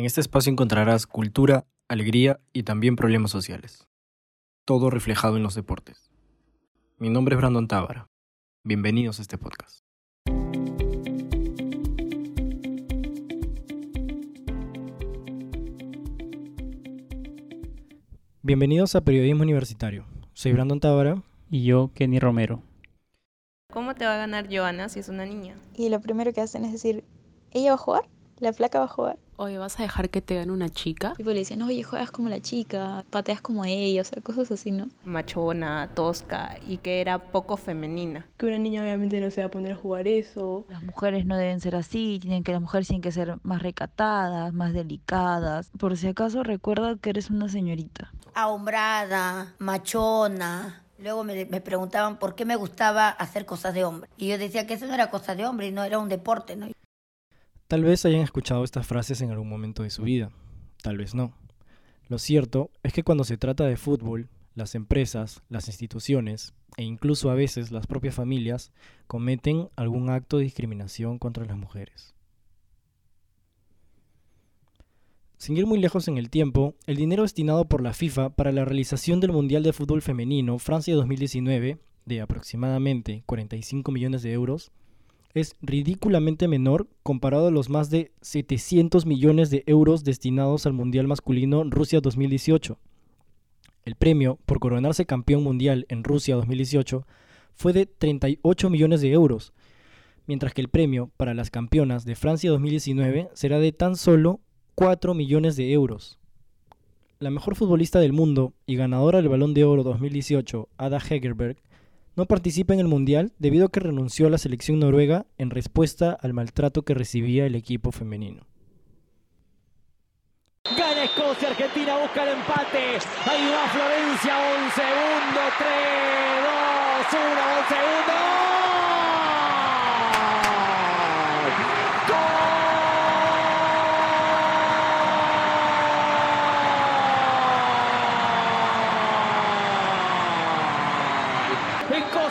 En este espacio encontrarás cultura, alegría y también problemas sociales. Todo reflejado en los deportes. Mi nombre es Brandon Tábara. Bienvenidos a este podcast. Bienvenidos a Periodismo Universitario. Soy Brandon Tábara. Y yo, Kenny Romero. ¿Cómo te va a ganar Joana si es una niña? Y lo primero que hacen es decir, ¿ella va a jugar? ¿La flaca va a jugar? Oye, ¿vas a dejar que te gane una chica? Y pues le dicen, oye, juegas como la chica, pateas como ella, o sea, cosas así, ¿no? Machona, tosca y que era poco femenina. Que una niña obviamente no se va a poner a jugar eso. Las mujeres no deben ser así, tienen que las mujeres tienen que ser más recatadas, más delicadas. Por si acaso recuerda que eres una señorita. Ahombrada, machona. Luego me, me, preguntaban por qué me gustaba hacer cosas de hombre. Y yo decía que eso no era cosa de hombre y no era un deporte, ¿no? Tal vez hayan escuchado estas frases en algún momento de su vida, tal vez no. Lo cierto es que cuando se trata de fútbol, las empresas, las instituciones e incluso a veces las propias familias cometen algún acto de discriminación contra las mujeres. Sin ir muy lejos en el tiempo, el dinero destinado por la FIFA para la realización del Mundial de Fútbol Femenino Francia 2019, de aproximadamente 45 millones de euros, es ridículamente menor comparado a los más de 700 millones de euros destinados al Mundial masculino Rusia 2018. El premio por coronarse campeón mundial en Rusia 2018 fue de 38 millones de euros, mientras que el premio para las campeonas de Francia 2019 será de tan solo 4 millones de euros. La mejor futbolista del mundo y ganadora del Balón de Oro 2018, Ada Hegerberg, no participa en el Mundial debido a que renunció a la selección noruega en respuesta al maltrato que recibía el equipo femenino. Gana Escocia, Argentina busca el empate. Ahí va Florencia, un segundo, 3, 2, 1, un segundo.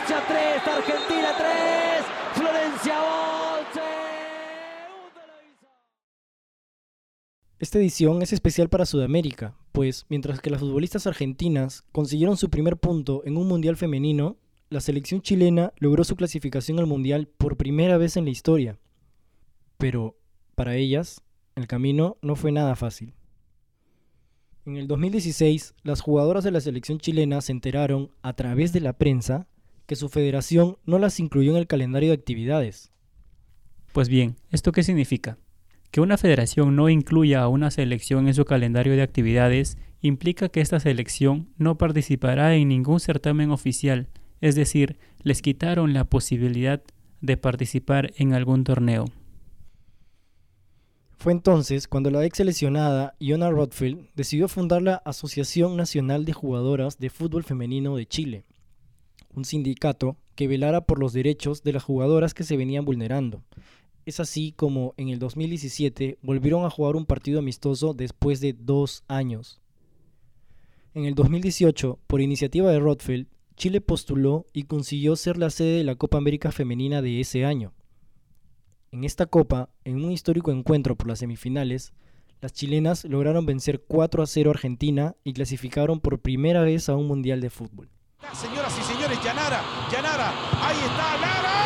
Escocia 3, Argentina 3, Florencia 11. Esta edición es especial para Sudamérica, pues mientras que las futbolistas argentinas consiguieron su primer punto en un mundial femenino, la selección chilena logró su clasificación al mundial por primera vez en la historia. Pero, para ellas, el camino no fue nada fácil. En el 2016, las jugadoras de la selección chilena se enteraron, a través de la prensa, que su federación no las incluyó en el calendario de actividades. Pues bien, ¿esto qué significa? Que una federación no incluya a una selección en su calendario de actividades implica que esta selección no participará en ningún certamen oficial, es decir, les quitaron la posibilidad de participar en algún torneo. Fue entonces cuando la ex seleccionada Iona Rothfield decidió fundar la Asociación Nacional de Jugadoras de Fútbol Femenino de Chile, un sindicato que velara por los derechos de las jugadoras que se venían vulnerando. Es así como en el 2017 volvieron a jugar un partido amistoso después de dos años. En el 2018, por iniciativa de Rothfield, Chile postuló y consiguió ser la sede de la Copa América Femenina de ese año. En esta copa, en un histórico encuentro por las semifinales, las chilenas lograron vencer 4 a 0 a Argentina y clasificaron por primera vez a un mundial de fútbol. Señoras y señores, Yanara, Yanara, ahí está Lara.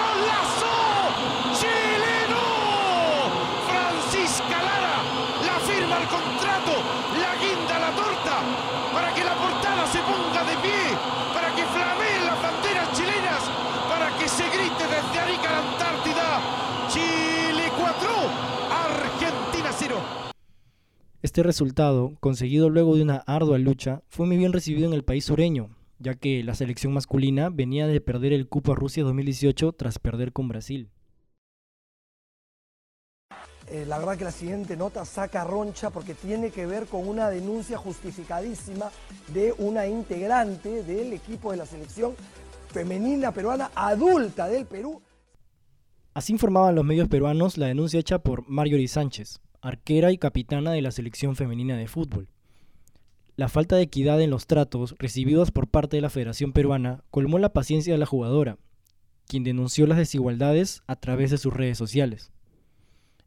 ¡Golazo! ¡Chileno! Francisca Lara la firma el contrato, la guinda la torta, para que la portada se ponga de pie, para que flameen las banderas chilenas, para que se grite desde Arica a la Antártida. Chile 4, Argentina 0. Este resultado, conseguido luego de una ardua lucha, fue muy bien recibido en el país sureño, ya que la selección masculina venía de perder el cupo a Rusia 2018 tras perder con Brasil. Eh, la verdad que la siguiente nota saca roncha porque tiene que ver con una denuncia justificadísima de una integrante del equipo de la selección femenina peruana adulta del Perú. Así informaban los medios peruanos la denuncia hecha por Marjorie Sánchez, arquera y capitana de la selección femenina de fútbol. La falta de equidad en los tratos recibidos por parte de la Federación Peruana colmó la paciencia de la jugadora, quien denunció las desigualdades a través de sus redes sociales.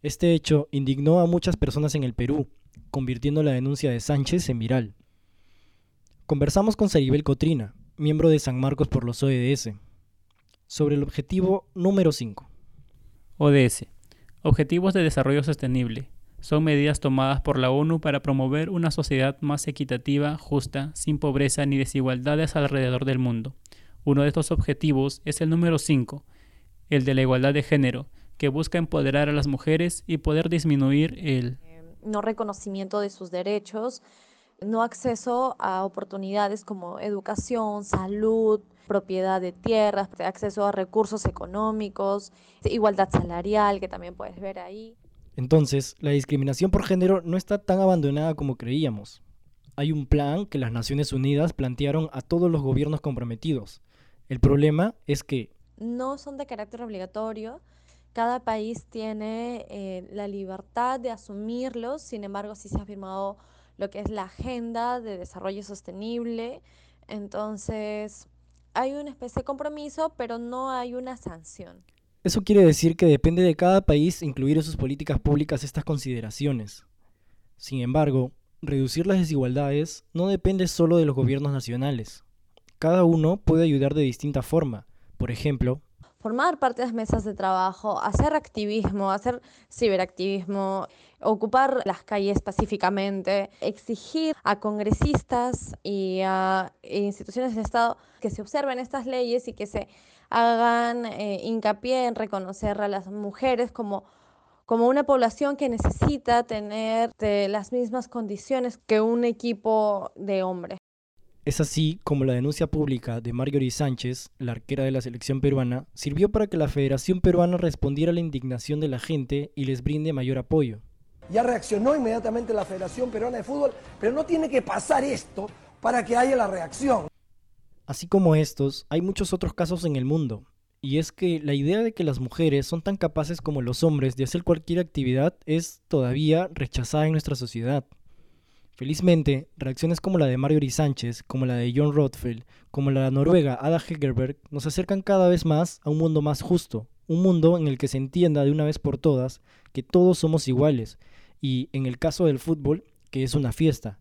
Este hecho indignó a muchas personas en el Perú, convirtiendo la denuncia de Sánchez en viral. Conversamos con Saribel Cotrina, miembro de San Marcos por los ODS, sobre el objetivo número 5. ODS. Objetivos de Desarrollo Sostenible. Son medidas tomadas por la ONU para promover una sociedad más equitativa, justa, sin pobreza ni desigualdades alrededor del mundo. Uno de estos objetivos es el número 5, el de la igualdad de género, que busca empoderar a las mujeres y poder disminuir el no reconocimiento de sus derechos, no acceso a oportunidades como educación, salud, propiedad de tierras, acceso a recursos económicos, igualdad salarial, que también puedes ver ahí. Entonces, la discriminación por género no está tan abandonada como creíamos. Hay un plan que las Naciones Unidas plantearon a todos los gobiernos comprometidos. El problema es que... No son de carácter obligatorio, cada país tiene eh, la libertad de asumirlos, sin embargo sí se ha firmado lo que es la Agenda de Desarrollo Sostenible, entonces hay una especie de compromiso, pero no hay una sanción. Eso quiere decir que depende de cada país incluir en sus políticas públicas estas consideraciones. Sin embargo, reducir las desigualdades no depende solo de los gobiernos nacionales. Cada uno puede ayudar de distinta forma. Por ejemplo, formar parte de las mesas de trabajo, hacer activismo, hacer ciberactivismo, ocupar las calles pacíficamente, exigir a congresistas y a instituciones del Estado que se observen estas leyes y que se hagan eh, hincapié en reconocer a las mujeres como, como una población que necesita tener las mismas condiciones que un equipo de hombres. Es así como la denuncia pública de Marjorie Sánchez, la arquera de la selección peruana, sirvió para que la Federación Peruana respondiera a la indignación de la gente y les brinde mayor apoyo. Ya reaccionó inmediatamente la Federación Peruana de Fútbol, pero no tiene que pasar esto para que haya la reacción. Así como estos, hay muchos otros casos en el mundo, y es que la idea de que las mujeres son tan capaces como los hombres de hacer cualquier actividad es todavía rechazada en nuestra sociedad. Felizmente, reacciones como la de Marjorie Sánchez, como la de John Rothfeld, como la de Noruega Ada Hegerberg, nos acercan cada vez más a un mundo más justo, un mundo en el que se entienda de una vez por todas que todos somos iguales, y en el caso del fútbol, que es una fiesta.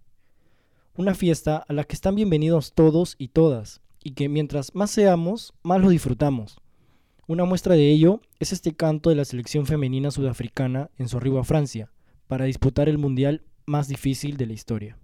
Una fiesta a la que están bienvenidos todos y todas, y que mientras más seamos, más lo disfrutamos. Una muestra de ello es este canto de la selección femenina sudafricana en su arribo a Francia, para disputar el Mundial más difícil de la historia.